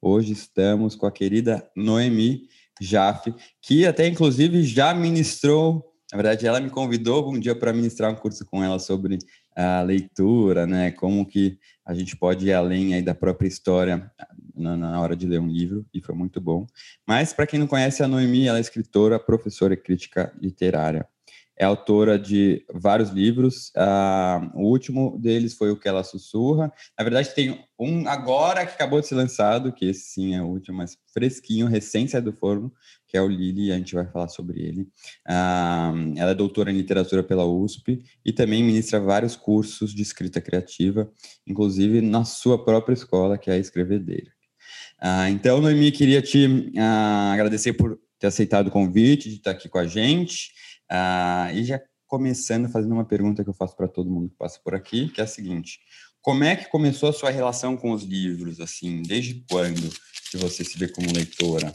Hoje estamos com a querida Noemi Jaffe, que até inclusive já ministrou, na verdade ela me convidou um dia para ministrar um curso com ela sobre a leitura, né? Como que a gente pode ir além aí da própria história na, na hora de ler um livro, e foi muito bom. Mas para quem não conhece a Noemi, ela é escritora, professora e crítica literária é autora de vários livros. Uh, o último deles foi O Que Ela Sussurra. Na verdade, tem um agora que acabou de ser lançado, que esse sim é o último, mas fresquinho, recém do forno, que é o Lili, a gente vai falar sobre ele. Uh, ela é doutora em literatura pela USP e também ministra vários cursos de escrita criativa, inclusive na sua própria escola, que é a Escrevedeira. Uh, então, Noemi, queria te agradecer por ter aceitado o convite, de estar aqui com a gente. Ah, e já começando fazendo uma pergunta que eu faço para todo mundo que passa por aqui, que é a seguinte: como é que começou a sua relação com os livros? Assim, desde quando que você se vê como leitora?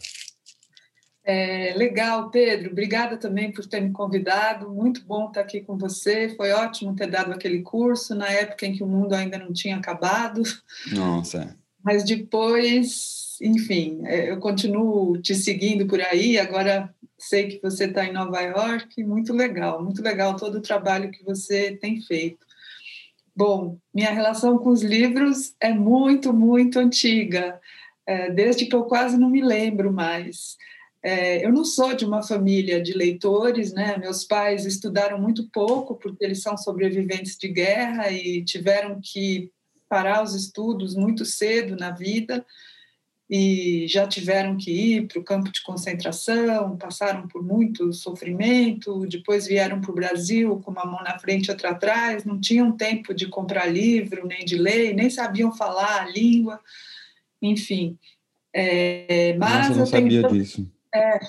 É, legal, Pedro. Obrigada também por ter me convidado. Muito bom estar aqui com você. Foi ótimo ter dado aquele curso na época em que o mundo ainda não tinha acabado. Nossa. Mas depois, enfim, é, eu continuo te seguindo por aí. Agora sei que você está em Nova York, muito legal, muito legal todo o trabalho que você tem feito. Bom, minha relação com os livros é muito, muito antiga, é, desde que eu quase não me lembro mais. É, eu não sou de uma família de leitores, né? Meus pais estudaram muito pouco porque eles são sobreviventes de guerra e tiveram que parar os estudos muito cedo na vida e já tiveram que ir para o campo de concentração, passaram por muito sofrimento, depois vieram para o Brasil com uma mão na frente e outra atrás, não tinham tempo de comprar livro, nem de ler, nem sabiam falar a língua, enfim. É, mas Nossa, eu não sabia tenho... disso. É,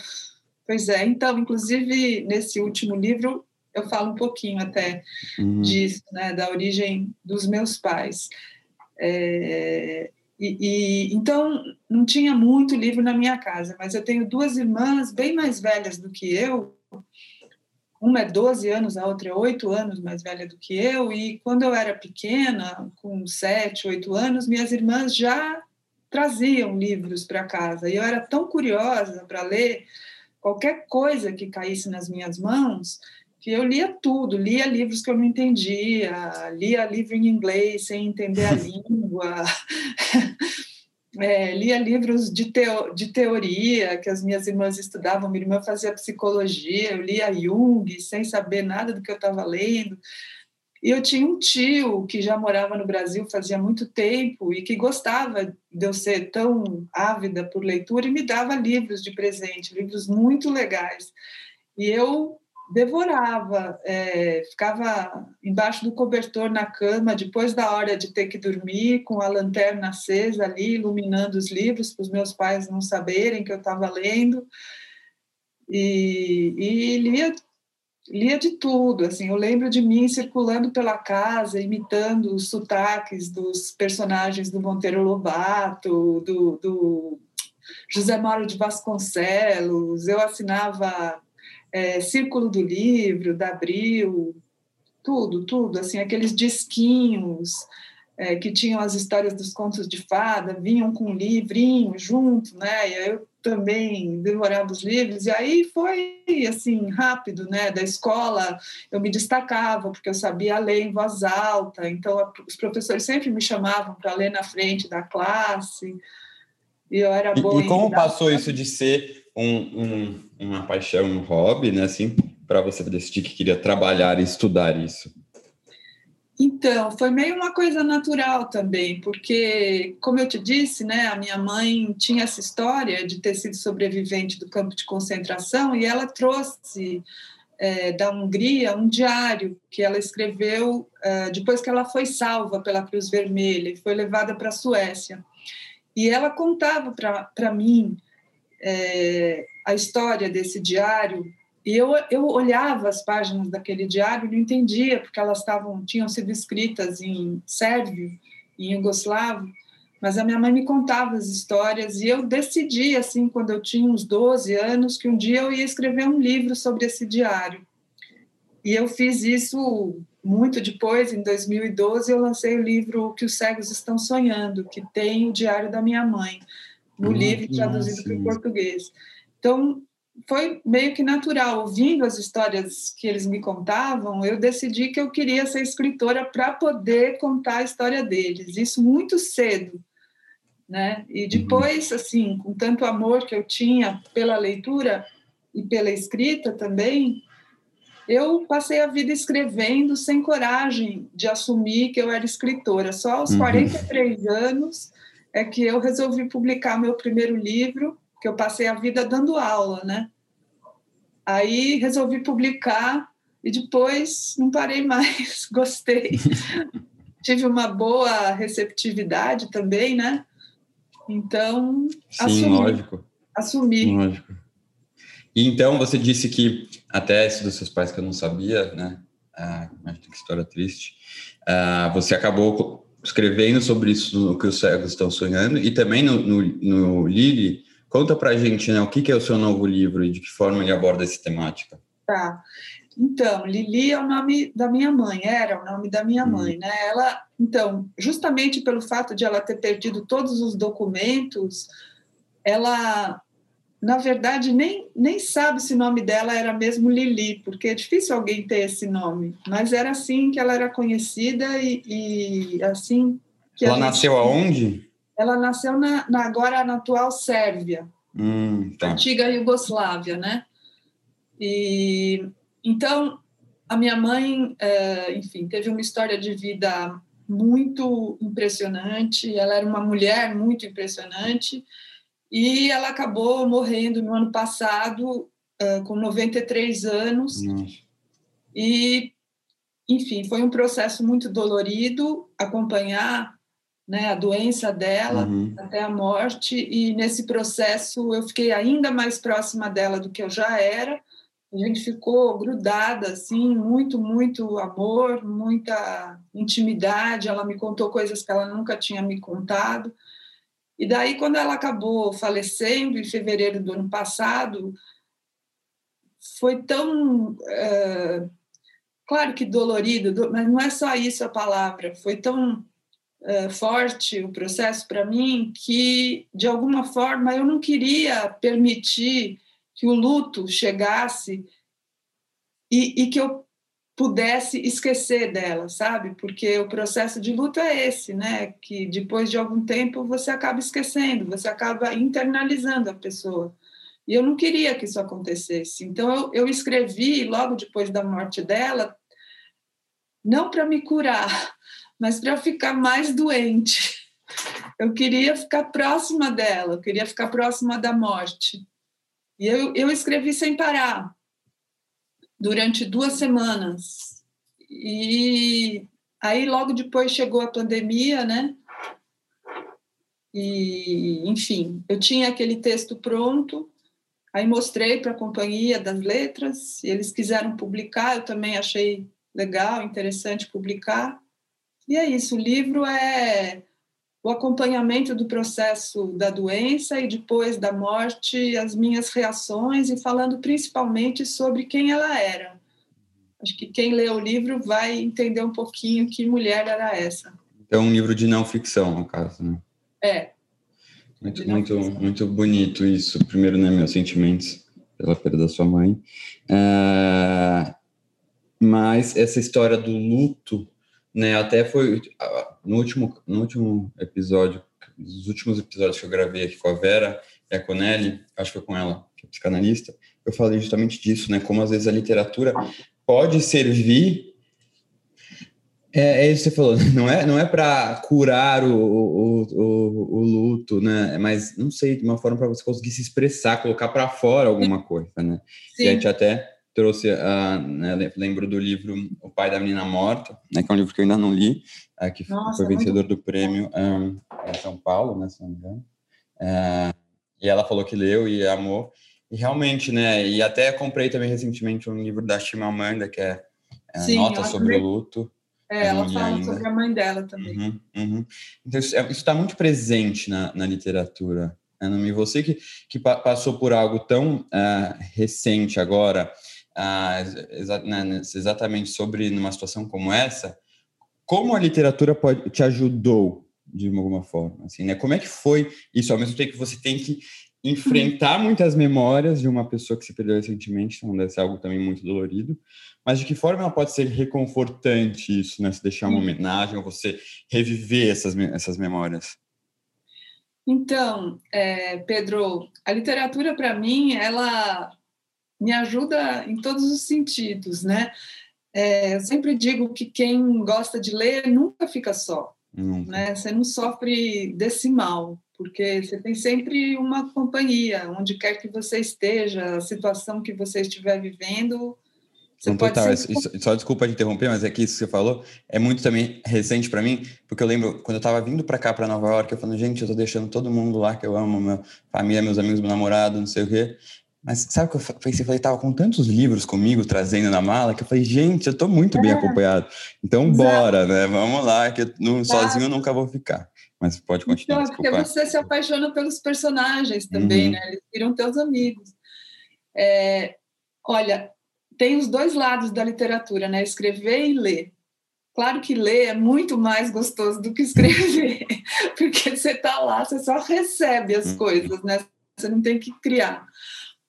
pois é, então, inclusive, nesse último livro, eu falo um pouquinho até uhum. disso, né, da origem dos meus pais. É, e, e, então não tinha muito livro na minha casa, mas eu tenho duas irmãs bem mais velhas do que eu. Uma é 12 anos, a outra é 8 anos mais velha do que eu. E quando eu era pequena, com 7, 8 anos, minhas irmãs já traziam livros para casa. E eu era tão curiosa para ler qualquer coisa que caísse nas minhas mãos que eu lia tudo, lia livros que eu não entendia, lia livro em inglês sem entender a língua, é, lia livros de, teo, de teoria que as minhas irmãs estudavam, minha irmã fazia psicologia, eu lia Jung sem saber nada do que eu estava lendo. E eu tinha um tio que já morava no Brasil fazia muito tempo e que gostava de eu ser tão ávida por leitura e me dava livros de presente, livros muito legais. E eu devorava, é, ficava embaixo do cobertor na cama, depois da hora de ter que dormir, com a lanterna acesa ali, iluminando os livros, para os meus pais não saberem que eu estava lendo, e, e lia, lia de tudo, assim, eu lembro de mim circulando pela casa, imitando os sotaques dos personagens do Monteiro Lobato, do, do José Mauro de Vasconcelos, eu assinava é, Círculo do Livro, da Abril, tudo, tudo, assim, aqueles disquinhos é, que tinham as histórias dos contos de fada, vinham com um livrinho junto, né? E eu também devorava os livros, e aí foi, assim, rápido, né? Da escola eu me destacava, porque eu sabia ler em voz alta, então os professores sempre me chamavam para ler na frente da classe, e eu era boa E, e como passou isso de ser um, um, uma paixão, um hobby, né? Assim, para você decidir que queria trabalhar e estudar isso? Então, foi meio uma coisa natural também, porque, como eu te disse, né, a minha mãe tinha essa história de ter sido sobrevivente do campo de concentração e ela trouxe é, da Hungria um diário que ela escreveu é, depois que ela foi salva pela Cruz Vermelha e foi levada para a Suécia. e ela contava para mim é, a história desse diário e eu, eu olhava as páginas daquele diário e não entendia porque elas estavam tinham sido escritas em sérvio em iugoslavo mas a minha mãe me contava as histórias e eu decidi assim quando eu tinha uns 12 anos que um dia eu ia escrever um livro sobre esse diário. E eu fiz isso muito depois, em 2012, eu lancei o livro Que os Cegos Estão Sonhando, que tem o Diário da Minha Mãe, no hum, livro traduzido para o português. Então, foi meio que natural. Ouvindo as histórias que eles me contavam, eu decidi que eu queria ser escritora para poder contar a história deles. Isso muito cedo. Né? E uhum. depois, assim, com tanto amor que eu tinha pela leitura e pela escrita também, eu passei a vida escrevendo sem coragem de assumir que eu era escritora. Só aos uhum. 43 anos é que eu resolvi publicar meu primeiro livro, que eu passei a vida dando aula, né? Aí resolvi publicar e depois não parei mais, gostei. Tive uma boa receptividade também, né? Então, Sim, assumi. lógico. Assumi. Lógico. E então você disse que até esse dos seus pais que eu não sabia, né? Ah, que história triste. Ah, você acabou escrevendo sobre isso no que os cegos estão sonhando e também no, no, no Lili. Conta pra gente, né? O que, que é o seu novo livro e de que forma ele aborda essa temática? Tá. Então, Lili é o nome da minha mãe, era o nome da minha hum. mãe, né? Ela, então, justamente pelo fato de ela ter perdido todos os documentos, ela na verdade, nem, nem sabe se o nome dela era mesmo Lili, porque é difícil alguém ter esse nome, mas era assim que ela era conhecida e, e assim que Ela nasceu aonde? Ela nasceu na, na, agora na atual Sérvia, hum, tá. antiga Iugoslávia, né? E então a minha mãe, é, enfim, teve uma história de vida muito impressionante. Ela era uma mulher muito impressionante e ela acabou morrendo no ano passado, uh, com 93 anos. Nossa. E, enfim, foi um processo muito dolorido acompanhar né, a doença dela uhum. até a morte. E nesse processo eu fiquei ainda mais próxima dela do que eu já era. A gente ficou grudada, assim, muito, muito amor, muita intimidade. Ela me contou coisas que ela nunca tinha me contado. E daí, quando ela acabou falecendo em fevereiro do ano passado, foi tão. É, claro que dolorido, mas não é só isso a palavra, foi tão é, forte o processo para mim que, de alguma forma, eu não queria permitir que o luto chegasse e, e que eu pudesse esquecer dela, sabe? Porque o processo de luto é esse, né? Que depois de algum tempo você acaba esquecendo, você acaba internalizando a pessoa. E eu não queria que isso acontecesse. Então eu, eu escrevi logo depois da morte dela, não para me curar, mas para ficar mais doente. Eu queria ficar próxima dela, eu queria ficar próxima da morte. E eu, eu escrevi sem parar durante duas semanas. E aí logo depois chegou a pandemia, né? E, enfim, eu tinha aquele texto pronto, aí mostrei para a companhia das letras, eles quiseram publicar, eu também achei legal, interessante publicar. E é isso, o livro é o acompanhamento do processo da doença e depois da morte, as minhas reações e falando principalmente sobre quem ela era. Acho que quem lê o livro vai entender um pouquinho que mulher era essa. É um livro de não ficção, no caso, né? É. Muito, muito, muito bonito isso. Primeiro, né, meus sentimentos pela perda da sua mãe. É... Mas essa história do luto, né, até foi no último, no último episódio, nos últimos episódios que eu gravei aqui com a Vera e a Conelli, acho que foi com ela, que é psicanalista, eu falei justamente disso, né? Como às vezes a literatura pode servir. É, é isso que você falou, não é, não é para curar o, o, o, o, luto, né? Mas não sei, de uma forma para você conseguir se expressar, colocar para fora alguma coisa, né? Sim. E a gente até trouxe, a, né, lembro do livro O Pai da Menina Morta, né, que é um livro que eu ainda não li, é, que Nossa, foi vencedor do prêmio um, em São Paulo, né, se não me engano. É, e ela falou que leu e amou. E realmente, né? E até comprei também recentemente um livro da Chimamanda, que é, é Sim, Nota sobre o Luto. É, ela fala ainda. sobre a mãe dela também. Uhum, uhum. Então, isso é, está muito presente na, na literatura. Né? Você que, que passou por algo tão uh, recente agora, exa né, exatamente sobre numa situação como essa, como a literatura pode, te ajudou de alguma forma? Assim, né? Como é que foi isso? Ao mesmo tempo que você tem que enfrentar muitas memórias de uma pessoa que se perdeu recentemente, então deve ser algo também muito dolorido, mas de que forma ela pode ser reconfortante isso, né? Se deixar uma homenagem ou você reviver essas, essas memórias? Então, é, Pedro, a literatura para mim, ela me ajuda em todos os sentidos, né? É, eu sempre digo que quem gosta de ler nunca fica só, né? Você não sofre desse mal, porque você tem sempre uma companhia, onde quer que você esteja, a situação que você estiver vivendo, não, total. Isso, só desculpa te interromper, mas é que isso que você falou é muito também recente para mim, porque eu lembro quando eu estava vindo para cá, para Nova York, eu falando, gente, eu tô deixando todo mundo lá que eu amo, minha família, meus amigos, meu namorado, não sei o quê. Mas sabe o que eu pensei? Eu falei, tava com tantos livros comigo trazendo na mala que eu falei, gente, eu tô muito bem acompanhado. Então, Exato. bora, né? Vamos lá, que eu, sozinho eu nunca vou ficar. Mas pode continuar. Então, porque você se apaixona pelos personagens também, uhum. né? Eles viram teus amigos. É, olha, tem os dois lados da literatura, né? Escrever e ler. Claro que ler é muito mais gostoso do que escrever, porque você está lá, você só recebe as uhum. coisas, né? Você não tem que criar.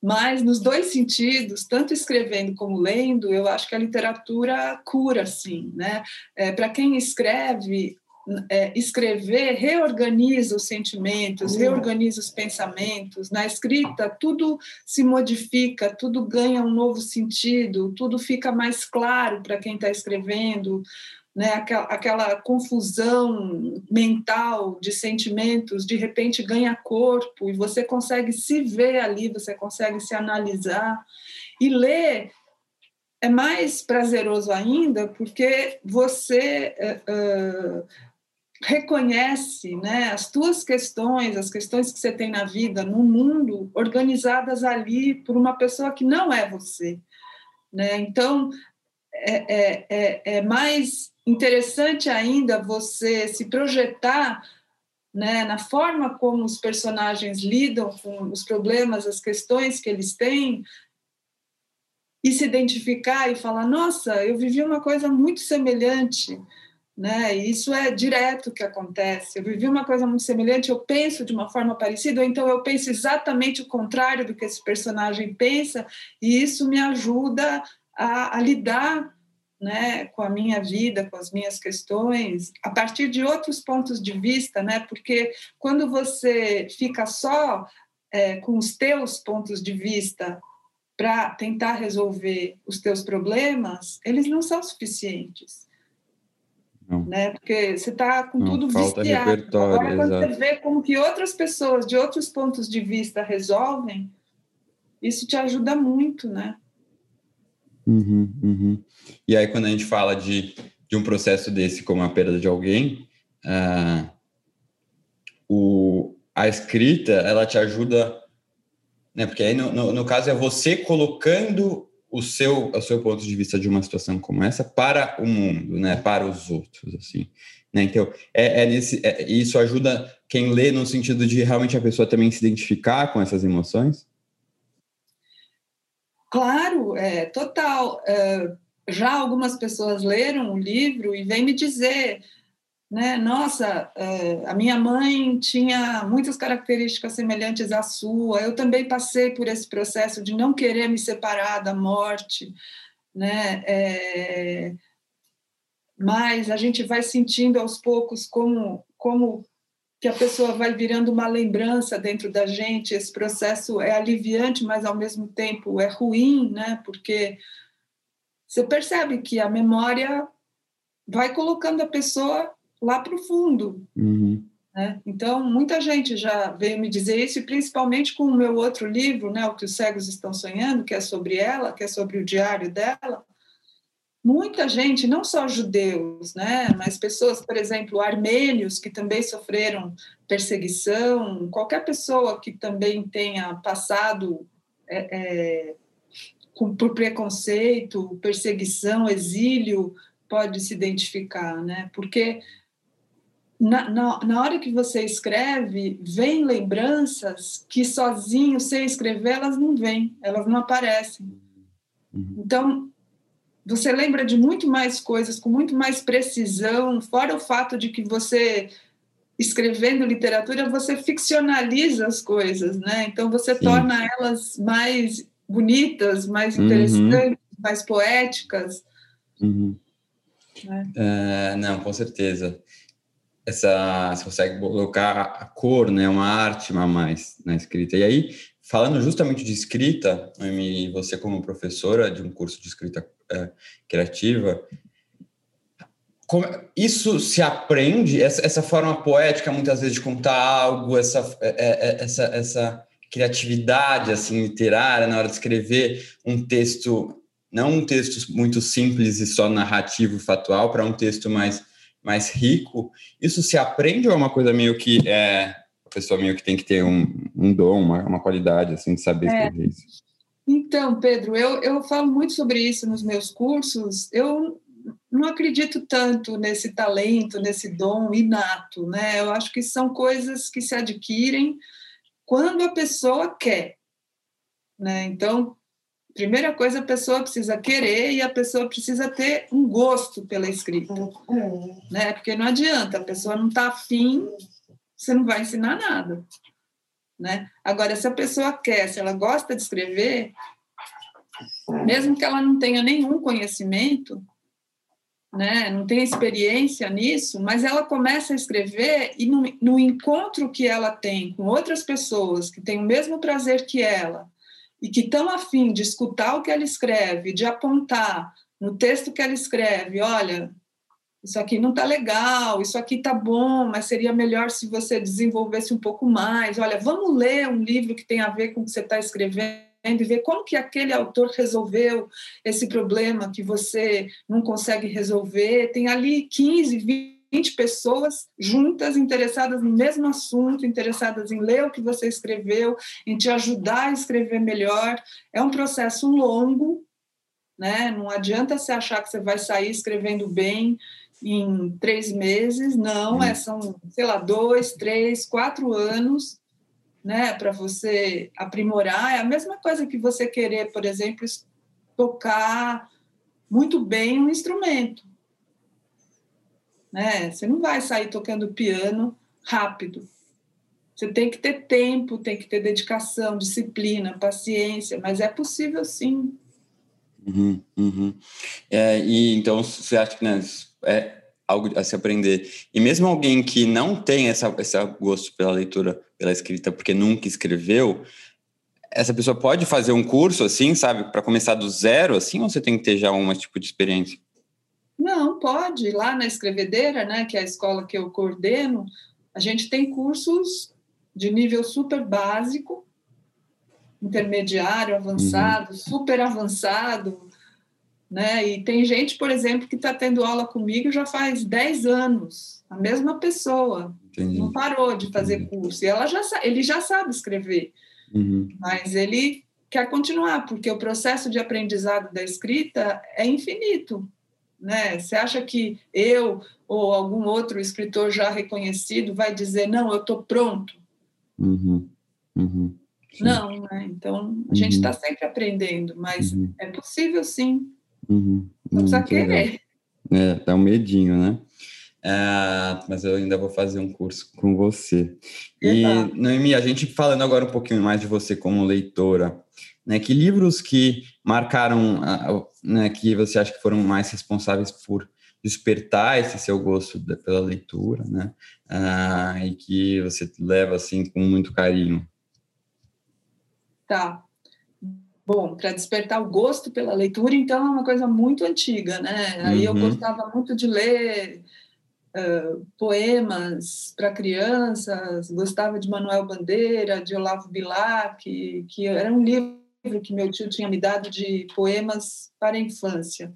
Mas nos dois sentidos, tanto escrevendo como lendo, eu acho que a literatura cura, sim, né? É, Para quem escreve, é, escrever reorganiza os sentimentos, uhum. reorganiza os pensamentos. Na escrita, tudo se modifica, tudo ganha um novo sentido, tudo fica mais claro para quem está escrevendo. Né, aquela, aquela, confusão mental de sentimentos de repente ganha corpo e você consegue se ver ali, você consegue se analisar. E ler é mais prazeroso ainda porque você uh, reconhece né, as tuas questões, as questões que você tem na vida, no mundo, organizadas ali por uma pessoa que não é você. Né? Então, é, é, é, é mais interessante ainda você se projetar né, na forma como os personagens lidam com os problemas, as questões que eles têm, e se identificar e falar: nossa, eu vivi uma coisa muito semelhante né? Isso é direto que acontece. Eu vivi uma coisa muito semelhante, eu penso de uma forma parecida, ou então eu penso exatamente o contrário do que esse personagem pensa, e isso me ajuda a, a lidar né, com a minha vida, com as minhas questões, a partir de outros pontos de vista, né? Porque quando você fica só é, com os teus pontos de vista para tentar resolver os teus problemas, eles não são suficientes. Não. Né? Porque você está com não, tudo falta viciado. Repertório, Agora, quando exato. você vê como que outras pessoas de outros pontos de vista resolvem, isso te ajuda muito, né? Uhum, uhum. E aí, quando a gente fala de, de um processo desse, como a perda de alguém, uh, o, a escrita, ela te ajuda, né? Porque aí, no, no, no caso, é você colocando o seu, o seu ponto de vista de uma situação como essa para o mundo, né? Para os outros, assim. Né? Então, é, é nesse, é, isso ajuda quem lê no sentido de realmente a pessoa também se identificar com essas emoções? Claro, é total. Uh, já algumas pessoas leram o livro e vêm me dizer né? Nossa, é, a minha mãe tinha muitas características semelhantes à sua. Eu também passei por esse processo de não querer me separar da morte, né? É, mas a gente vai sentindo aos poucos como como que a pessoa vai virando uma lembrança dentro da gente. Esse processo é aliviante, mas ao mesmo tempo é ruim, né? Porque você percebe que a memória vai colocando a pessoa lá para o fundo. Uhum. Né? Então, muita gente já veio me dizer isso, e principalmente com o meu outro livro, né, O que os cegos estão sonhando, que é sobre ela, que é sobre o diário dela. Muita gente, não só judeus, né, mas pessoas, por exemplo, armênios que também sofreram perseguição, qualquer pessoa que também tenha passado é, é, com, por preconceito, perseguição, exílio, pode se identificar, né? Porque na, na, na, hora que você escreve, vem lembranças que sozinho, sem escrever, elas não vêm, elas não aparecem. Uhum. Então, você lembra de muito mais coisas com muito mais precisão, fora o fato de que você escrevendo literatura você ficcionaliza as coisas, né? Então você Sim. torna elas mais bonitas, mais uhum. interessantes, uhum. mais poéticas. Uhum. Né? Uh, não, com certeza. Essa você consegue colocar a cor, né? Uma arte a mais na escrita. E aí falando justamente de escrita, e você como professora de um curso de escrita é, criativa, como, isso se aprende, essa, essa, forma poética muitas vezes de contar algo, essa, é, é, é, essa, essa criatividade assim literária na hora de escrever um texto, não um texto muito simples e só narrativo, factual, para um texto mais, mais rico, isso se aprende ou é uma coisa meio que é, pessoa meio que tem que ter um, um dom, uma, uma qualidade, assim, de saber é. escrever isso. Então, Pedro, eu, eu falo muito sobre isso nos meus cursos. Eu não acredito tanto nesse talento, nesse dom inato, né? Eu acho que são coisas que se adquirem quando a pessoa quer, né? Então, primeira coisa, a pessoa precisa querer e a pessoa precisa ter um gosto pela escrita, uhum. né? Porque não adianta, a pessoa não está afim você não vai ensinar nada. Né? Agora, se a pessoa quer, se ela gosta de escrever, mesmo que ela não tenha nenhum conhecimento, né, não tenha experiência nisso, mas ela começa a escrever e no, no encontro que ela tem com outras pessoas que têm o mesmo prazer que ela e que estão afim de escutar o que ela escreve, de apontar no texto que ela escreve, olha, isso aqui não está legal, isso aqui está bom, mas seria melhor se você desenvolvesse um pouco mais. Olha, vamos ler um livro que tem a ver com o que você está escrevendo e ver como que aquele autor resolveu esse problema que você não consegue resolver. Tem ali 15, 20 pessoas juntas, interessadas no mesmo assunto, interessadas em ler o que você escreveu, em te ajudar a escrever melhor. É um processo longo, né? Não adianta você achar que você vai sair escrevendo bem em três meses, não, é, são, sei lá, dois, três, quatro anos, né, para você aprimorar. É a mesma coisa que você querer, por exemplo, tocar muito bem um instrumento. Né? Você não vai sair tocando piano rápido. Você tem que ter tempo, tem que ter dedicação, disciplina, paciência, mas é possível sim. Uhum, uhum. É, e então você acha que né, é algo a se aprender. E mesmo alguém que não tem essa, esse gosto pela leitura, pela escrita, porque nunca escreveu, essa pessoa pode fazer um curso assim, sabe, para começar do zero, assim, ou você tem que ter já um tipo de experiência? Não, pode. Lá na Escrevedeira, né, que é a escola que eu coordeno, a gente tem cursos de nível super básico, intermediário, avançado, uhum. super avançado, né? E tem gente, por exemplo, que está tendo aula comigo já faz 10 anos, a mesma pessoa, Entendi. não parou de fazer Entendi. curso. E ela já, ele já sabe escrever, uhum. mas ele quer continuar, porque o processo de aprendizado da escrita é infinito. Né? Você acha que eu ou algum outro escritor já reconhecido vai dizer, não, eu estou pronto? Uhum. Uhum. Não, né? Então a gente está uhum. sempre aprendendo, mas uhum. é possível sim. Uhum. Não precisa querer. É, dá um medinho, né? É, mas eu ainda vou fazer um curso com você. E, Noemi, a gente falando agora um pouquinho mais de você como leitora, né? Que livros que marcaram, né, que você acha que foram mais responsáveis por despertar esse seu gosto pela leitura, né? Ah, e que você leva assim com muito carinho. Tá. Bom, para despertar o gosto pela leitura, então é uma coisa muito antiga, né? Aí uhum. eu gostava muito de ler uh, poemas para crianças, gostava de Manuel Bandeira, de Olavo Bilac, que, que era um livro que meu tio tinha me dado de poemas para a infância.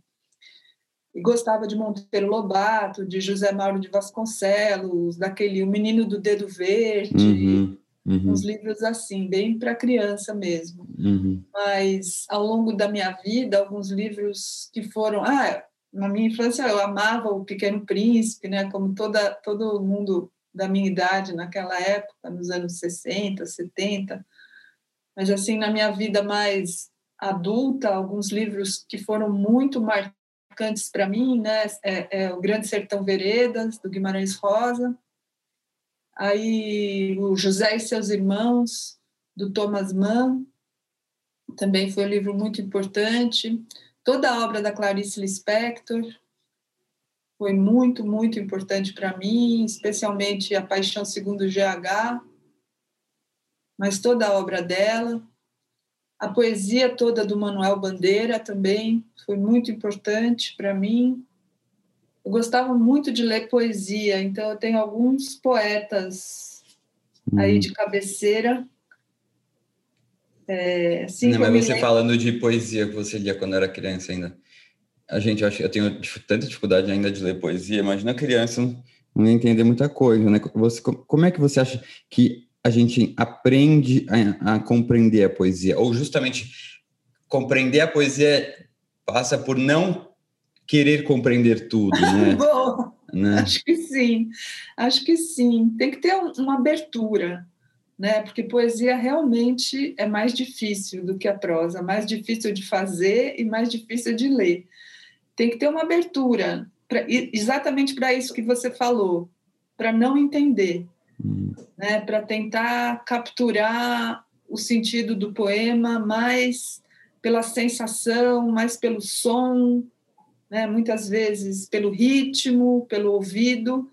e gostava de Monteiro Lobato, de José Mauro de Vasconcelos, daquele O Menino do Dedo Verde, uhum, uhum. uns livros assim, bem para criança mesmo. Uhum. Mas ao longo da minha vida, alguns livros que foram, ah, na minha infância eu amava o Pequeno Príncipe, né, como toda todo mundo da minha idade naquela época, nos anos 60, 70. Mas assim, na minha vida mais adulta, alguns livros que foram muito marcantes para mim, né? É, é, o Grande Sertão Veredas, do Guimarães Rosa. Aí o José e seus irmãos, do Thomas Mann, também foi um livro muito importante. Toda a obra da Clarice Lispector foi muito, muito importante para mim, especialmente A Paixão Segundo GH, mas toda a obra dela. A poesia toda do Manuel Bandeira também foi muito importante para mim. Eu gostava muito de ler poesia, então eu tenho alguns poetas hum. aí de cabeceira. É, assim Não, mas você lembro... falando de poesia que você lia quando era criança ainda. A gente, eu, eu tenho tanta dificuldade ainda de ler poesia, imagina criança não entender muita coisa, né? Você, como é que você acha que a gente aprende a, a, compreender a poesia? Ou justamente compreender a poesia passa por não querer compreender tudo, né? Bom, né? acho que sim, acho que sim. Tem que ter uma abertura, né? Porque poesia realmente é mais difícil do que a prosa, mais difícil de fazer e mais difícil de ler. Tem que ter uma abertura, pra, exatamente para isso que você falou, para não entender né, para tentar capturar o sentido do poema mais pela sensação, mais pelo som, né, muitas vezes pelo ritmo, pelo ouvido,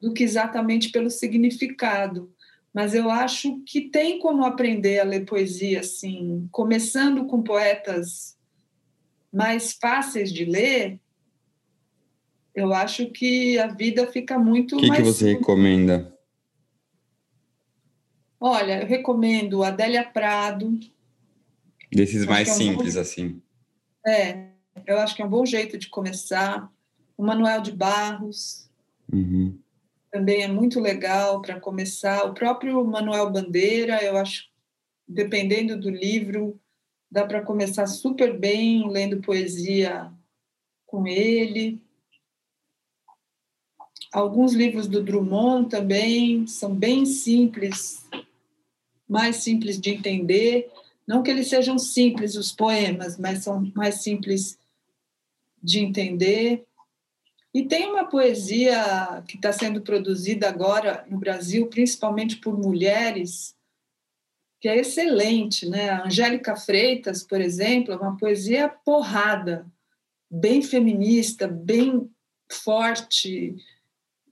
do que exatamente pelo significado. Mas eu acho que tem como aprender a ler poesia assim, começando com poetas mais fáceis de ler, eu acho que a vida fica muito que mais. O que você recomenda? Olha, eu recomendo Adélia Prado. Desses mais é um simples, bom... assim. É, eu acho que é um bom jeito de começar. O Manuel de Barros. Uhum. Também é muito legal para começar. O próprio Manuel Bandeira, eu acho, dependendo do livro, dá para começar super bem lendo poesia com ele. Alguns livros do Drummond também são bem simples mais simples de entender. Não que eles sejam simples, os poemas, mas são mais simples de entender. E tem uma poesia que está sendo produzida agora no Brasil, principalmente por mulheres, que é excelente, né? A Angélica Freitas, por exemplo, é uma poesia porrada, bem feminista, bem forte.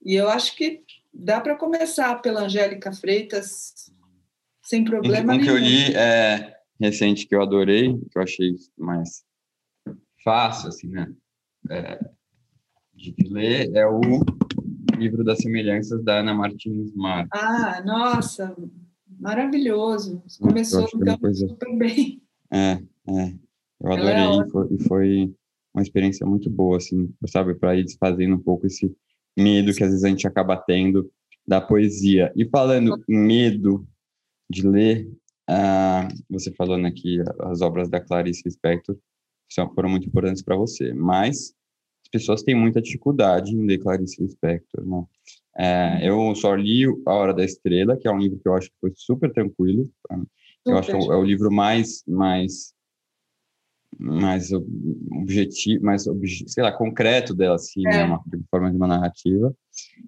E eu acho que dá para começar pela Angélica Freitas sem problema um nenhum. que eu li é, recente que eu adorei, que eu achei mais fácil, assim, né? É, de ler, é o livro das semelhanças da Ana Martins Mar. Ah, nossa, maravilhoso. Começou então coisa... super bem. É, é. Eu adorei é e, foi, e foi uma experiência muito boa, assim, sabe, para ir desfazendo um pouco esse medo que às vezes a gente acaba tendo da poesia. E falando em medo, de ler. Uh, você falou né, que as obras da Clarice Lispector foram muito importantes para você, mas as pessoas têm muita dificuldade em ler Clarice Lispector, né? É, eu só li A Hora da Estrela, que é um livro que eu acho que foi super tranquilo. Eu acho que é o livro mais, mais, mais objetivo, mais, sei lá, concreto dela, assim, né, é. né? uma, de forma de uma narrativa.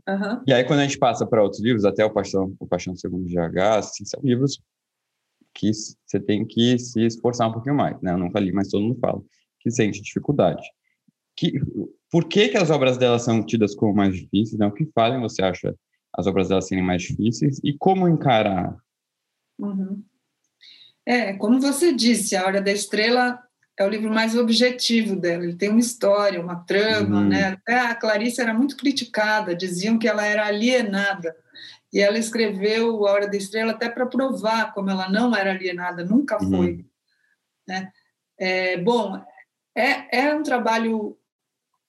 Uhum. E aí, quando a gente passa para outros livros, até o Paixão, o Paixão Segundo GH, assim, são livros que você tem que se esforçar um pouquinho mais, né? Eu nunca li, mas todo mundo fala que sente dificuldade. Que, por que, que as obras dela são tidas como mais difíceis? Né? O que fazem você acha as obras dela serem mais difíceis? E como encarar? Uhum. É, como você disse, A Hora da Estrela é o livro mais objetivo dela. Ele tem uma história, uma trama, uhum. né? Até a Clarice era muito criticada, diziam que ela era alienada. E ela escreveu A Hora da Estrela até para provar como ela não era alienada, nunca uhum. foi. Né? É, bom, é, é um trabalho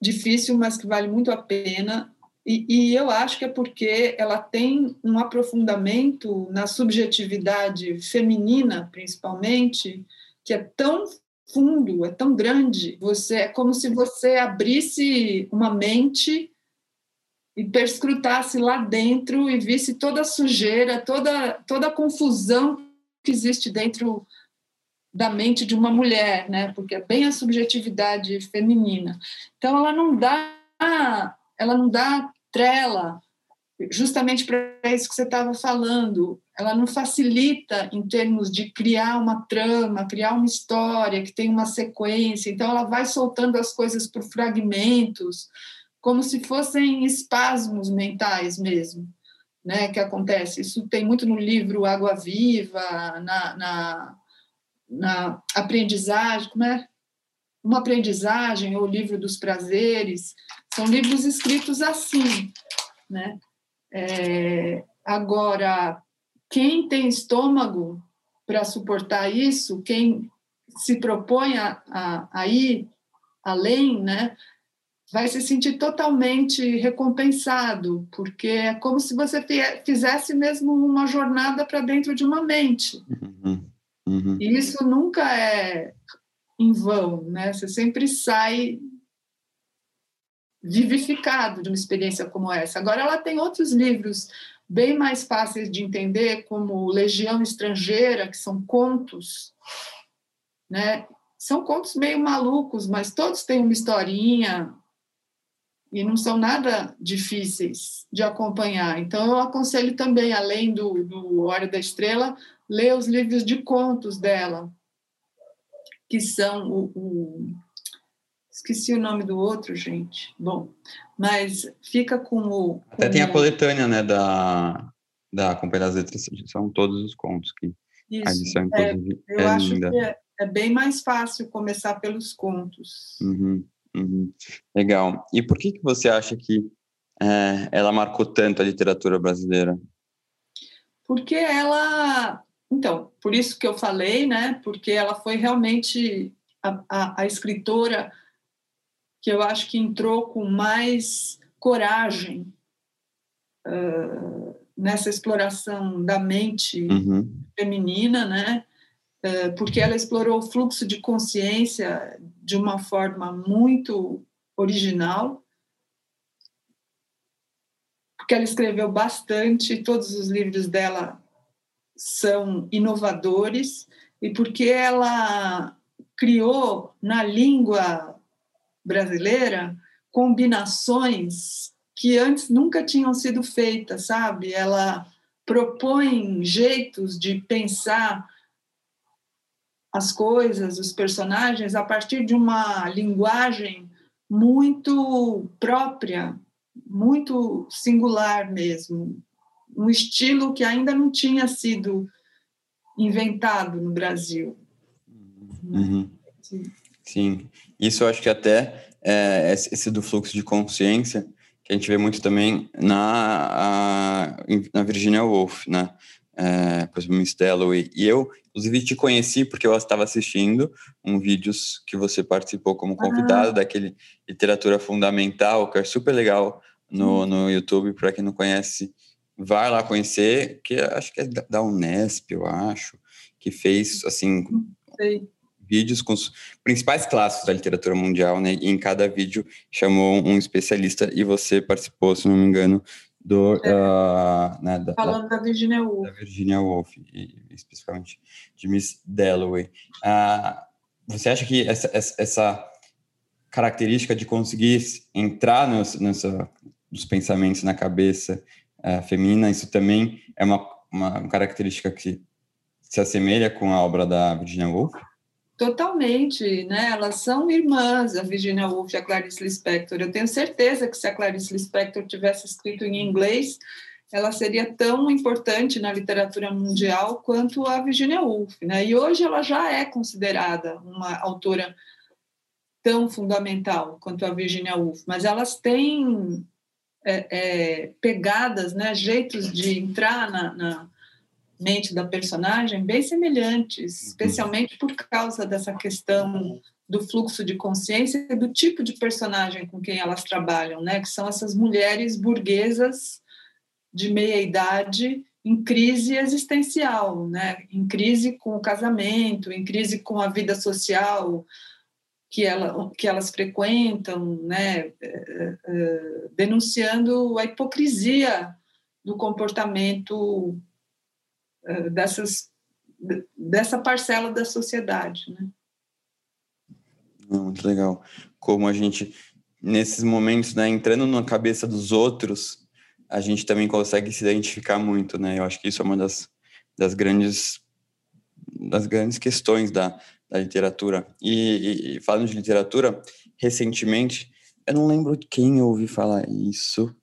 difícil, mas que vale muito a pena. E, e, eu acho que é porque ela tem um aprofundamento na subjetividade feminina, principalmente, que é tão fundo, é tão grande. Você é como se você abrisse uma mente e perscrutasse lá dentro e visse toda a sujeira, toda toda a confusão que existe dentro da mente de uma mulher, né? Porque é bem a subjetividade feminina. Então ela não dá, ela não dá trela, justamente para isso que você estava falando. Ela não facilita em termos de criar uma trama, criar uma história que tem uma sequência. Então ela vai soltando as coisas por fragmentos, como se fossem espasmos mentais mesmo. Né, que acontece. Isso tem muito no livro Água Viva, na, na na aprendizagem, como é? Uma aprendizagem ou livro dos prazeres, são livros escritos assim, né? É, agora, quem tem estômago para suportar isso, quem se propõe a, a, a ir além, né? Vai se sentir totalmente recompensado, porque é como se você fizesse mesmo uma jornada para dentro de uma mente. Uhum. Uhum. E isso nunca é em vão, né? Você sempre sai vivificado de uma experiência como essa. Agora, ela tem outros livros bem mais fáceis de entender, como Legião Estrangeira, que são contos, né? São contos meio malucos, mas todos têm uma historinha e não são nada difíceis de acompanhar. Então, eu aconselho também, além do, do Hora da Estrela, ler os livros de contos dela, que são o, o, Esqueci o nome do outro, gente. Bom, mas fica com o. Com Até tem a coletânea, né, da, da Companhia das Letras, são todos os contos que Isso, a edição, é, inclusive, é, eu é acho linda. que é, é, bem mais fácil começar pelos contos. Uhum, uhum. Legal. E por que, que você acha que é, ela marcou tanto a literatura brasileira? Porque ela então, por isso que eu falei, né? Porque ela foi realmente a, a, a escritora que eu acho que entrou com mais coragem uh, nessa exploração da mente uhum. feminina, né? Uh, porque ela explorou o fluxo de consciência de uma forma muito original, porque ela escreveu bastante, todos os livros dela são inovadores e porque ela criou na língua brasileira combinações que antes nunca tinham sido feitas, sabe? Ela propõe jeitos de pensar as coisas, os personagens, a partir de uma linguagem muito própria, muito singular mesmo, um estilo que ainda não tinha sido inventado no Brasil. Uhum. Sim. Sim. isso eu acho que até é, esse do fluxo de consciência, que a gente vê muito também na, a, na Virginia Woolf, né? É, Miss Dalloway. E eu, inclusive, te conheci porque eu estava assistindo um vídeos que você participou como convidado ah. daquele Literatura Fundamental, que é super legal no, no YouTube, para quem não conhece, vai lá conhecer, que acho que é da Unesp, eu acho, que fez, assim, Sei. vídeos com os principais clássicos da literatura mundial, né? E em cada vídeo chamou um especialista e você participou, se não me engano, do... É. Uh, né, da, Falando da, da, Virginia Woolf. Da Virginia Woolf, e, especificamente de Miss Dalloway. Uh, você acha que essa, essa, essa característica de conseguir entrar nos, nessa, nos pensamentos na cabeça uh, feminina, isso também é uma, uma característica que se assemelha com a obra da Virginia Woolf? Totalmente, né? Elas são irmãs, a Virginia Woolf e a Clarice Lispector. Eu tenho certeza que se a Clarice Lispector tivesse escrito em inglês, ela seria tão importante na literatura mundial quanto a Virginia Woolf, né? E hoje ela já é considerada uma autora tão fundamental quanto a Virginia Woolf, mas elas têm é, é, pegadas, né, jeitos de entrar na, na, mente da personagem bem semelhantes, especialmente por causa dessa questão do fluxo de consciência e do tipo de personagem com quem elas trabalham, né? Que são essas mulheres burguesas de meia idade em crise existencial, né? Em crise com o casamento, em crise com a vida social que, ela, que elas frequentam, né? É, é, é, denunciando a hipocrisia do comportamento dessas dessa parcela da sociedade, né? Muito legal. Como a gente, nesses momentos, né, entrando na cabeça dos outros, a gente também consegue se identificar muito, né? Eu acho que isso é uma das, das grandes das grandes questões da, da literatura. E, e, falando de literatura, recentemente, eu não lembro quem ouvi falar isso,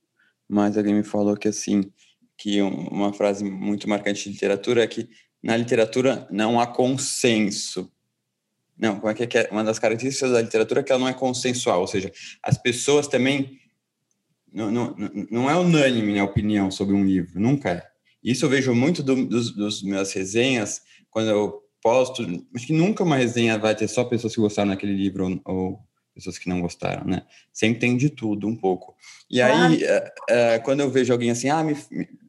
mas alguém me falou que assim, que uma frase muito marcante de literatura é que na literatura não há consenso. Não, como é que é? Uma das características da literatura é que ela não é consensual, ou seja, as pessoas também não, não, não é unânime a opinião sobre um livro, nunca é. Isso eu vejo muito do, dos, dos minhas resenhas, quando eu posto, acho que nunca uma resenha vai ter só pessoas que gostaram daquele livro ou, ou pessoas que não gostaram, né? Sempre tem de tudo um pouco. E aí, é, é, quando eu vejo alguém assim, ah, me, me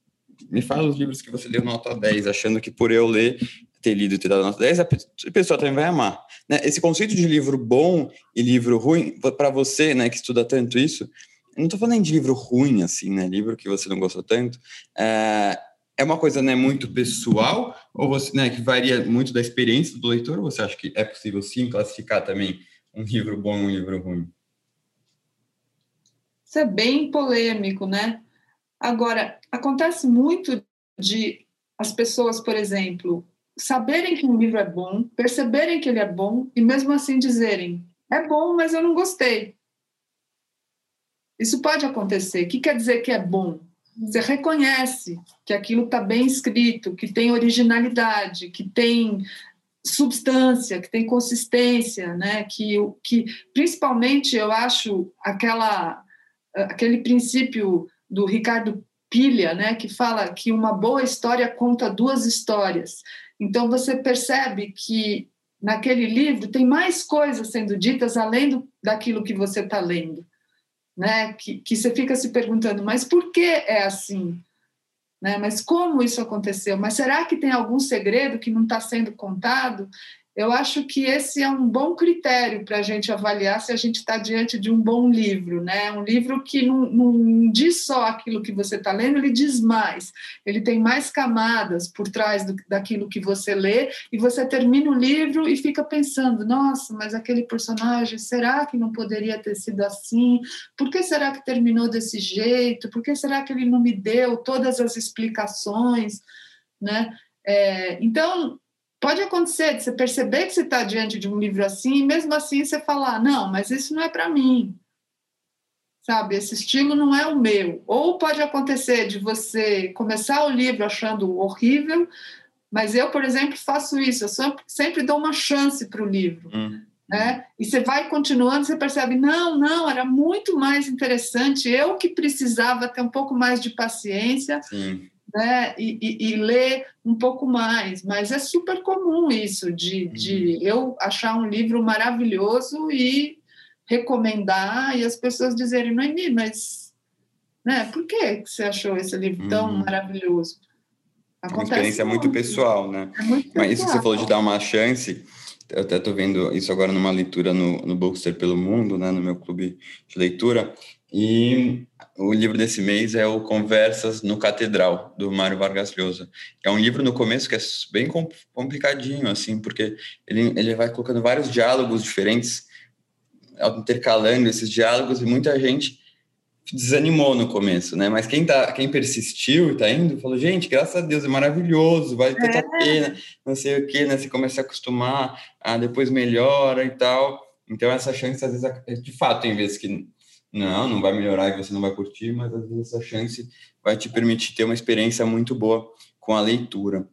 fala os livros que você deu nota 10, achando que por eu ler ter lido e ter dado nota 10, a pessoa também vai amar. Né? Esse conceito de livro bom e livro ruim, para você, né, que estuda tanto isso, não estou falando de livro ruim, assim, né, livro que você não gostou tanto, é, é uma coisa, né, muito pessoal, ou você, né, que varia muito da experiência do leitor, ou você acha que é possível, sim, classificar também um livro bom e um livro ruim? Isso é bem polêmico, né? Agora, acontece muito de as pessoas, por exemplo, saberem que um livro é bom, perceberem que ele é bom e mesmo assim dizerem: é bom, mas eu não gostei. Isso pode acontecer. O que quer dizer que é bom? Você reconhece que aquilo está bem escrito, que tem originalidade, que tem substância, que tem consistência, né? Que que principalmente eu acho aquela aquele princípio do Ricardo Pilha, né, que fala que uma boa história conta duas histórias. Então você percebe que naquele livro tem mais coisas sendo ditas além do, daquilo que você está lendo, né? Que, que você fica se perguntando, mas por que é assim? Né? Mas como isso aconteceu? Mas será que tem algum segredo que não está sendo contado? Eu acho que esse é um bom critério para a gente avaliar se a gente está diante de um bom livro, né? Um livro que não, não diz só aquilo que você está lendo, ele diz mais. Ele tem mais camadas por trás do, daquilo que você lê e você termina o livro e fica pensando: nossa, mas aquele personagem, será que não poderia ter sido assim? Por que será que terminou desse jeito? Por que será que ele não me deu todas as explicações, né? É, então Pode acontecer de você perceber que você está diante de um livro assim e mesmo assim você falar, não, mas isso não é para mim. Sabe, esse estilo não é o meu. Ou pode acontecer de você começar o livro achando horrível, mas eu, por exemplo, faço isso, eu sempre dou uma chance para o livro. Hum. Né? E você vai continuando, você percebe, não, não, era muito mais interessante, eu que precisava ter um pouco mais de paciência. Sim né, e, e, e, ler um pouco mais. Mas é super comum isso, de, de uhum. eu achar um livro maravilhoso e recomendar, e as pessoas dizerem, Noemi, mas né, por que você achou esse livro tão uhum. maravilhoso? Acontece uma experiência muito, muito pessoal, né? É muito mas isso que você falou de dar uma chance, eu até estou vendo isso agora numa leitura no, no Bookster pelo Mundo, né, no meu clube de leitura, e o livro desse mês é o Conversas no Catedral, do Mário Vargas Llosa. É um livro no começo que é bem complicadinho, assim, porque ele, ele vai colocando vários diálogos diferentes, intercalando esses diálogos, e muita gente desanimou no começo, né? Mas quem, tá, quem persistiu e tá indo, falou, gente, graças a Deus, é maravilhoso, vale ter é. a pena, não sei o quê, né? Você começa a acostumar, ah, depois melhora e tal. Então, essa chance, às vezes, de fato, tem vezes que não, não vai melhorar e você não vai curtir, mas às vezes essa chance vai te permitir ter uma experiência muito boa com a leitura.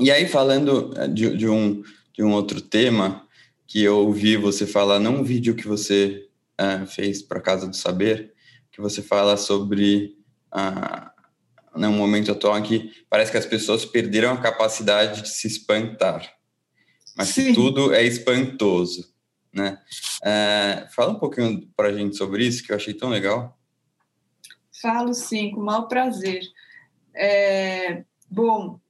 e aí, falando eh, de, de, um, de um outro tema que eu ouvi você falar, não um vídeo que você uh, fez para Casa do Saber, que você fala sobre uh, né, um momento atual em que parece que as pessoas perderam a capacidade de se espantar. mas Sim. que tudo é espantoso, né? É, fala um pouquinho para a gente sobre isso, que eu achei tão legal. Falo sim, com maior prazer. É, bom,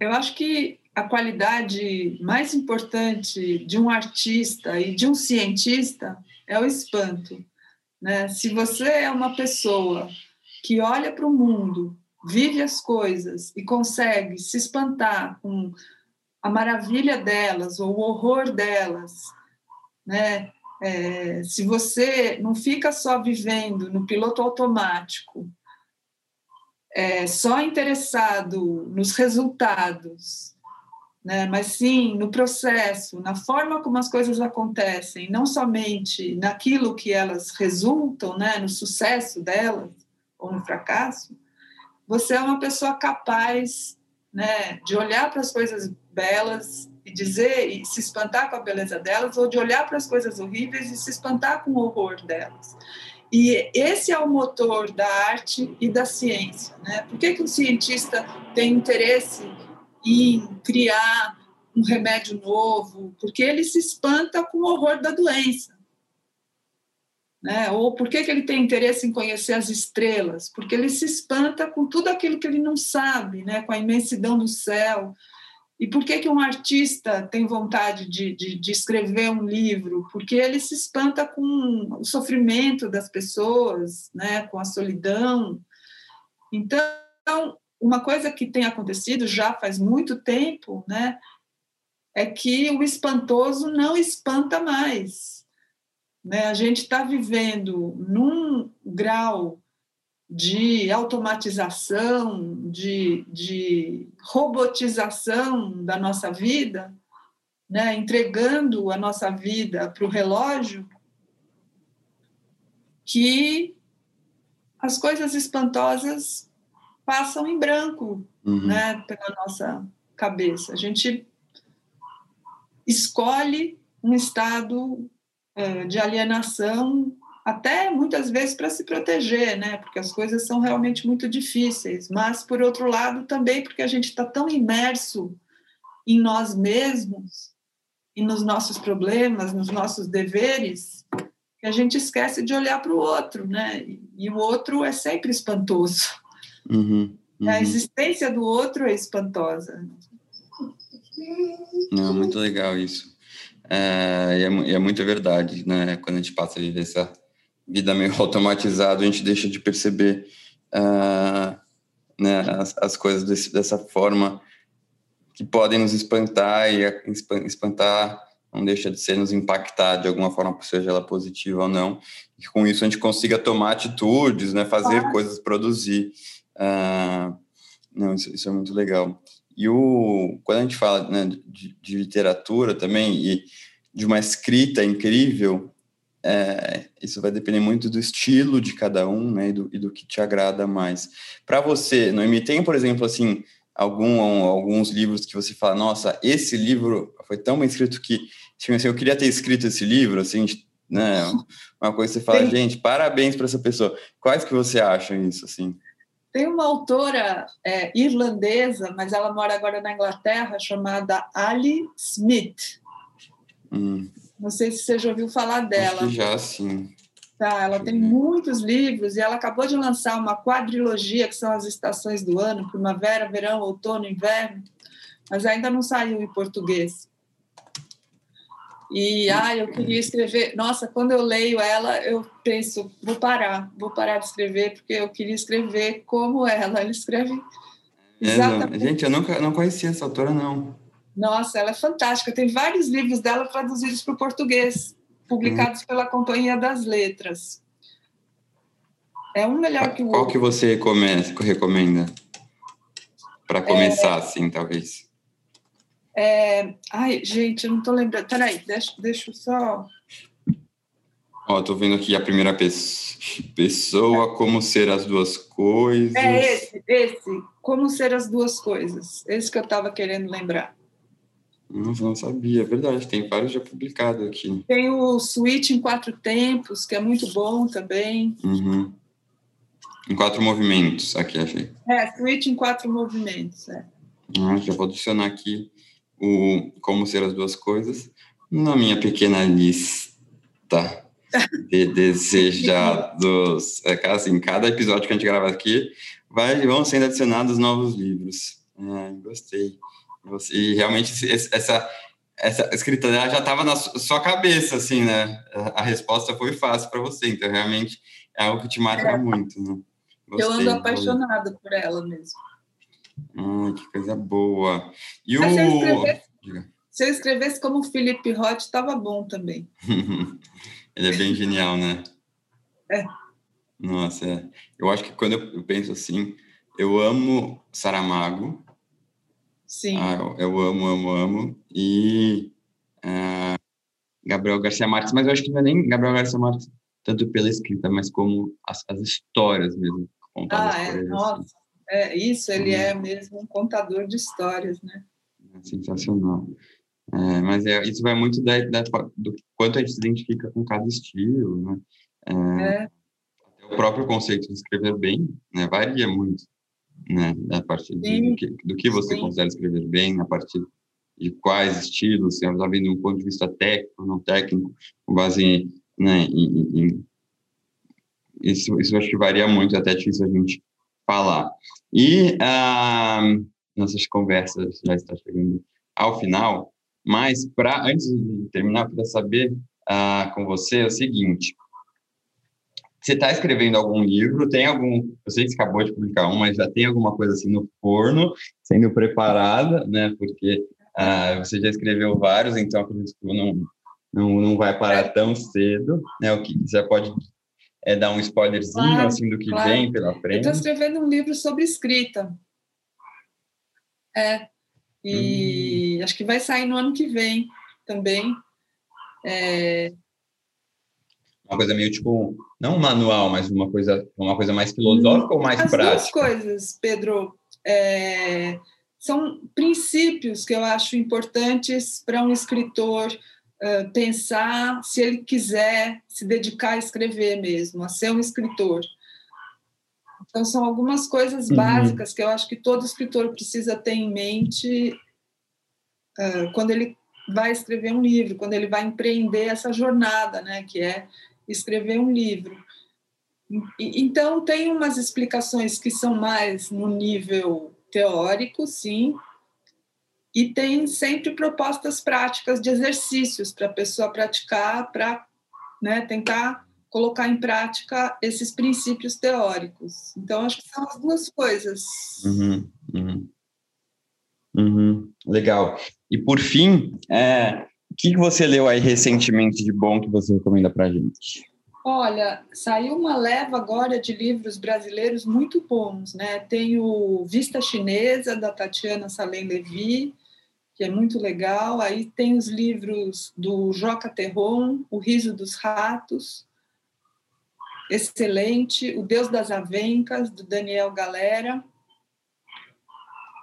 eu acho que a qualidade mais importante de um artista e de um cientista é o espanto. Né? Se você é uma pessoa que olha para o mundo, vive as coisas e consegue se espantar com a maravilha delas ou o horror delas, né? É, se você não fica só vivendo no piloto automático, é, só interessado nos resultados, né? mas sim no processo, na forma como as coisas acontecem, não somente naquilo que elas resultam, né? no sucesso delas ou no fracasso, você é uma pessoa capaz né, de olhar para as coisas belas e dizer e se espantar com a beleza delas, ou de olhar para as coisas horríveis e se espantar com o horror delas. E esse é o motor da arte e da ciência. Né? Por que, que o cientista tem interesse em criar um remédio novo? Porque ele se espanta com o horror da doença. Né? Ou por que, que ele tem interesse em conhecer as estrelas? Porque ele se espanta com tudo aquilo que ele não sabe, né? com a imensidão do céu, e por que, que um artista tem vontade de, de, de, escrever um livro? Porque ele se espanta com o sofrimento das pessoas, né? com a solidão. Então, uma coisa que tem acontecido já faz muito tempo né? é que o espantoso não espanta mais. Né? A gente está vivendo num grau de automatização, de, de robotização da nossa vida, né, entregando a nossa vida para o relógio, que as coisas espantosas passam em branco uhum. né, pela nossa cabeça. A gente escolhe um estado uh, de alienação até muitas vezes para se proteger, né? Porque as coisas são realmente muito difíceis. Mas, por outro lado, também porque a gente está tão imerso em nós mesmos e nos nossos problemas, nos nossos deveres, que a gente esquece de olhar para o outro, né? E o outro é sempre espantoso. Uhum, uhum. A existência do outro é espantosa. Não, muito legal isso. É, é, é muito verdade, né? Quando a gente passa a viver essa vida meio automatizada, a gente deixa de perceber uh, né, as, as coisas desse, dessa forma que podem nos espantar e espantar não deixa de ser nos impactar de alguma forma, seja ela positiva ou não, e com isso a gente consiga tomar atitudes, né, fazer ah. coisas, produzir. Uh, não, isso, isso, é muito legal. E o, quando a gente fala né, de, de literatura também e de uma escrita incrível, é, isso vai depender muito do estilo de cada um, né, e do, e do que te agrada mais. Para você, Noemi, tem, por exemplo, assim, algum, alguns livros que você fala, nossa, esse livro foi tão bem escrito que, tipo assim, eu queria ter escrito esse livro, assim, né, uma coisa que você fala, tem... gente, parabéns para essa pessoa. Quais que você acha isso, assim? Tem uma autora é, irlandesa, mas ela mora agora na Inglaterra, chamada Ali Smith. Hum. Não sei se você já ouviu falar dela. já, sim. Tá, ela tem muitos livros e ela acabou de lançar uma quadrilogia, que são as estações do ano, primavera, verão, outono, inverno, mas ainda não saiu em português. E, ah, eu queria escrever... Nossa, quando eu leio ela, eu penso, vou parar, vou parar de escrever, porque eu queria escrever como ela. Ela escreve exatamente... É, gente, eu nunca, não conhecia essa autora, não. Nossa, ela é fantástica. Tem vários livros dela traduzidos para o português, publicados pela Companhia das Letras. É um melhor que o Qual outro. que você recomenda? Para começar, é... assim, talvez. É... Ai, gente, eu não estou lembrando. Peraí, deixa, deixa eu só... Ó, tô vendo aqui a primeira pessoa, como ser as duas coisas. É esse, esse, como ser as duas coisas. Esse que eu estava querendo lembrar. Nossa, não sabia, é verdade, tem vários já publicados aqui. Tem o Switch em quatro tempos, que é muito bom também. Uhum. Em quatro movimentos, aqui achei. É, Switch em quatro movimentos, é. Ah, já vou adicionar aqui o Como Ser as Duas Coisas, na minha pequena lista de desejados. É, assim, cada episódio que a gente grava aqui, vai, vão sendo adicionados novos livros. É, gostei. E realmente essa, essa escrita dela já estava na sua cabeça, assim, né? A resposta foi fácil para você, então realmente é algo que te marca é. muito, né? Gostei, eu ando apaixonada por ela mesmo. Ai, que coisa boa. E Mas o... se, eu escrevesse, se eu escrevesse como Felipe Roth, estava bom também. Ele é bem genial, né? É. Nossa, é. eu acho que quando eu penso assim, eu amo Saramago. Sim. Ah, eu, eu, amo, amo, amo. E uh, Gabriel Garcia Marques, mas eu acho que não é nem Gabriel Garcia Marques tanto pela escrita, mas como as, as histórias mesmo contadas ah, é, por ele. Nossa, assim. é, isso, ele é. é mesmo um contador de histórias, né? É sensacional. É, mas é, isso vai muito da, da, do quanto a gente se identifica com cada estilo, né? É. O próprio conceito de escrever bem né, varia muito, né? A partir do, que, do que você Sim. considera escrever bem, a partir de quais estilos, se está vendo um ponto de vista técnico, não técnico, com base em, né, em, em, isso, isso acho que varia muito, é até difícil a gente falar. E ah, nossas conversas já está chegando ao final, mas para antes de terminar, para saber ah, com você é o seguinte: você está escrevendo algum livro? Tem algum? Eu sei que você acabou de publicar um, mas já tem alguma coisa assim no forno sendo preparada, né? Porque ah, você já escreveu vários, então acredito que não não, não vai parar tão cedo, né? O que você pode é, dar um spoilerzinho claro, assim do que claro. vem pela frente. Eu estou escrevendo um livro sobre escrita. É, e hum. acho que vai sair no ano que vem também. É... Uma coisa meio tipo, não um manual, mas uma coisa, uma coisa mais filosófica ou mais As prática? As duas coisas, Pedro. É... São princípios que eu acho importantes para um escritor uh, pensar se ele quiser se dedicar a escrever mesmo, a ser um escritor. Então, são algumas coisas uhum. básicas que eu acho que todo escritor precisa ter em mente uh, quando ele vai escrever um livro, quando ele vai empreender essa jornada, né, que é escrever um livro. Então, tem umas explicações que são mais no nível teórico, sim, e tem sempre propostas práticas de exercícios para a pessoa praticar, para né, tentar colocar em prática esses princípios teóricos. Então, acho que são as duas coisas. Uhum, uhum. Uhum, legal. E, por fim, é, o que você leu aí recentemente de bom que você recomenda para gente? Olha, saiu uma leva agora de livros brasileiros muito bons, né? Tem o Vista Chinesa, da Tatiana Salem Levi, que é muito legal. Aí tem os livros do Joca Terron, O Riso dos Ratos, excelente. O Deus das Avencas, do Daniel Galera.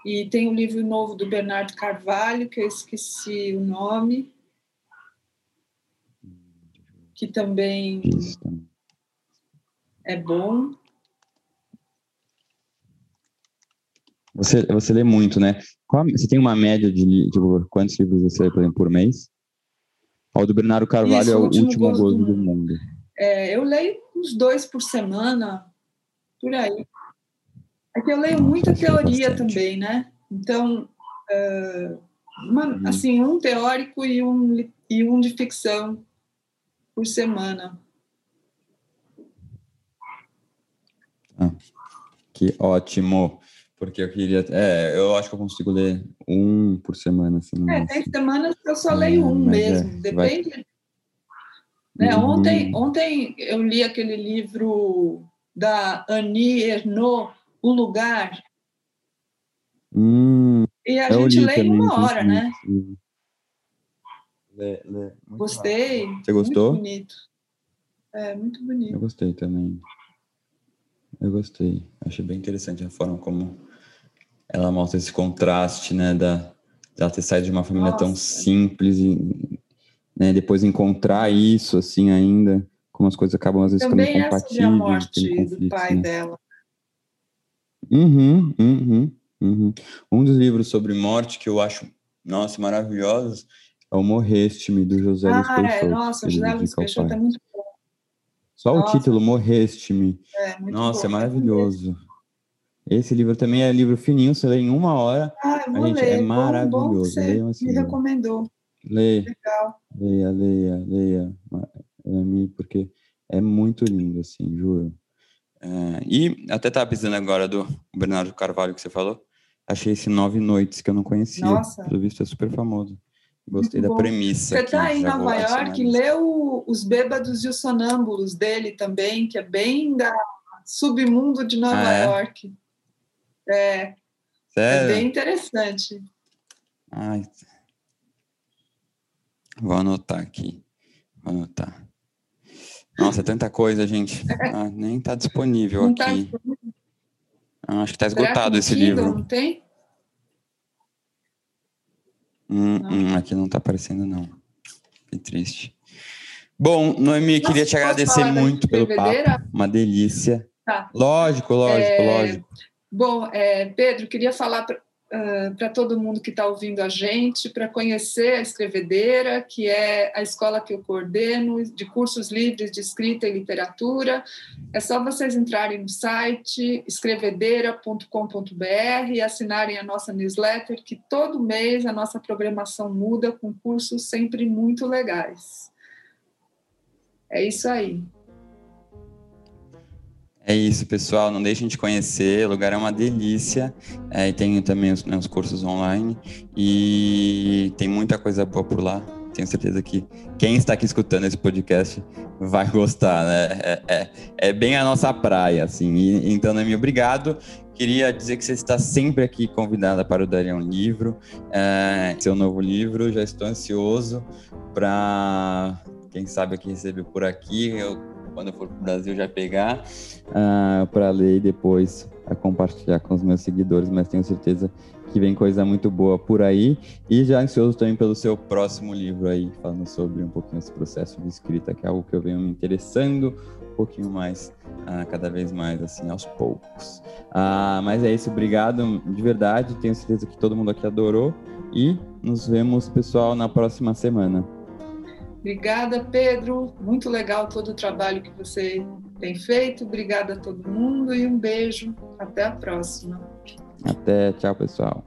E tem o um livro novo do Bernardo Carvalho, que eu esqueci o nome, que também é bom. Você, você lê muito, né? Qual, você tem uma média de, de quantos livros você lê, por exemplo, por mês? O do Bernardo Carvalho Isso, é o último, último gozo, gozo do, mundo. Do mundo. É, eu leio uns dois por semana, por aí. É que eu leio muita teoria bastante. também, né? Então, uh, uma, uhum. assim, um teórico e um, e um de ficção por semana. Ah, que ótimo! Porque eu queria. É, eu acho que eu consigo ler um por semana. Assim, é, tem semanas que eu só leio é, um mesmo. É, Depende. Vai... Né? Uhum. Ontem, ontem eu li aquele livro da Annie Ernaux, O Lugar. Hum, e a gente lê em uma hora, né? Lê, lê. Gostei. Você gostou? Muito bonito. É, muito bonito. Eu gostei também. Eu gostei. Achei bem interessante a forma como ela mostra esse contraste, né, da, ela ter saído de uma família Nossa. tão simples e né, depois encontrar isso, assim, ainda, como as coisas acabam às vezes Também ficando incompatíveis. Também é a morte do pai né? dela. Uhum, uhum, uhum. Um dos livros sobre morte que eu acho nossa, maravilhosos. É o Morreste-me, do José Luiz ah, É, nossa, o José Luiz Peixoto é muito bom. Só nossa. o título, Morreste-me. É, nossa, bom, é maravilhoso. Esse livro também é livro fininho, você lê em uma hora. Ah, eu vou a gente, ler. É maravilhoso. Bom, bom você assim, me recomendou. Leia, Legal. leia, leia, leia, porque é muito lindo, assim, juro. É, e até estava pensando agora do Bernardo Carvalho que você falou. Achei esse Nove Noites que eu não conhecia. Nossa. Pelo visto é super famoso. Gostei da premissa. Você está em Nova York, leu Os Bêbados e os Sonâmbulos dele também, que é bem da submundo de Nova ah, é? York. É. é Sério? É bem interessante. Ai. Vou anotar aqui. Vou anotar. Nossa, é tanta coisa, gente. Ah, nem está disponível não tá aqui. Tá ah, acho que está esgotado esse livro. Não tem? Hum, não. Hum, aqui não está aparecendo, não. Que triste. Bom, Noemi, Nossa, queria te agradecer muito pelo papo. Uma delícia. Tá. Lógico, lógico, é... lógico. Bom, é, Pedro, queria falar para todo mundo que está ouvindo a gente, para conhecer a Escrevedeira, que é a escola que eu coordeno de cursos livres de escrita e literatura. É só vocês entrarem no site escrevedeira.com.br e assinarem a nossa newsletter, que todo mês a nossa programação muda com cursos sempre muito legais. É isso aí. É isso, pessoal. Não deixem de conhecer. O lugar é uma delícia. É, e tem também os, né, os, cursos online. E tem muita coisa boa por lá. Tenho certeza que quem está aqui escutando esse podcast vai gostar, né? É, é, é bem a nossa praia, assim. E, então, Nami, obrigado. Queria dizer que você está sempre aqui convidada para o Daria um Livro, é, seu novo livro. Já estou ansioso para, quem sabe, aqui receber por aqui. Eu quando eu for para o Brasil já pegar uh, ah, para ler e depois a compartilhar com os meus seguidores, mas tenho certeza que vem coisa muito boa por aí e já ansioso também pelo seu próximo livro aí, falando sobre um pouquinho esse processo de escrita, que é algo que eu venho me interessando um pouquinho mais, uh, cada vez mais, assim, aos poucos. Uh, mas é isso, obrigado de verdade, tenho certeza que todo mundo aqui adorou e nos vemos, pessoal, na próxima semana. Obrigada, Pedro. Muito legal todo o trabalho que você tem feito. Obrigada a todo mundo e um beijo. Até a próxima. Até. Tchau, pessoal.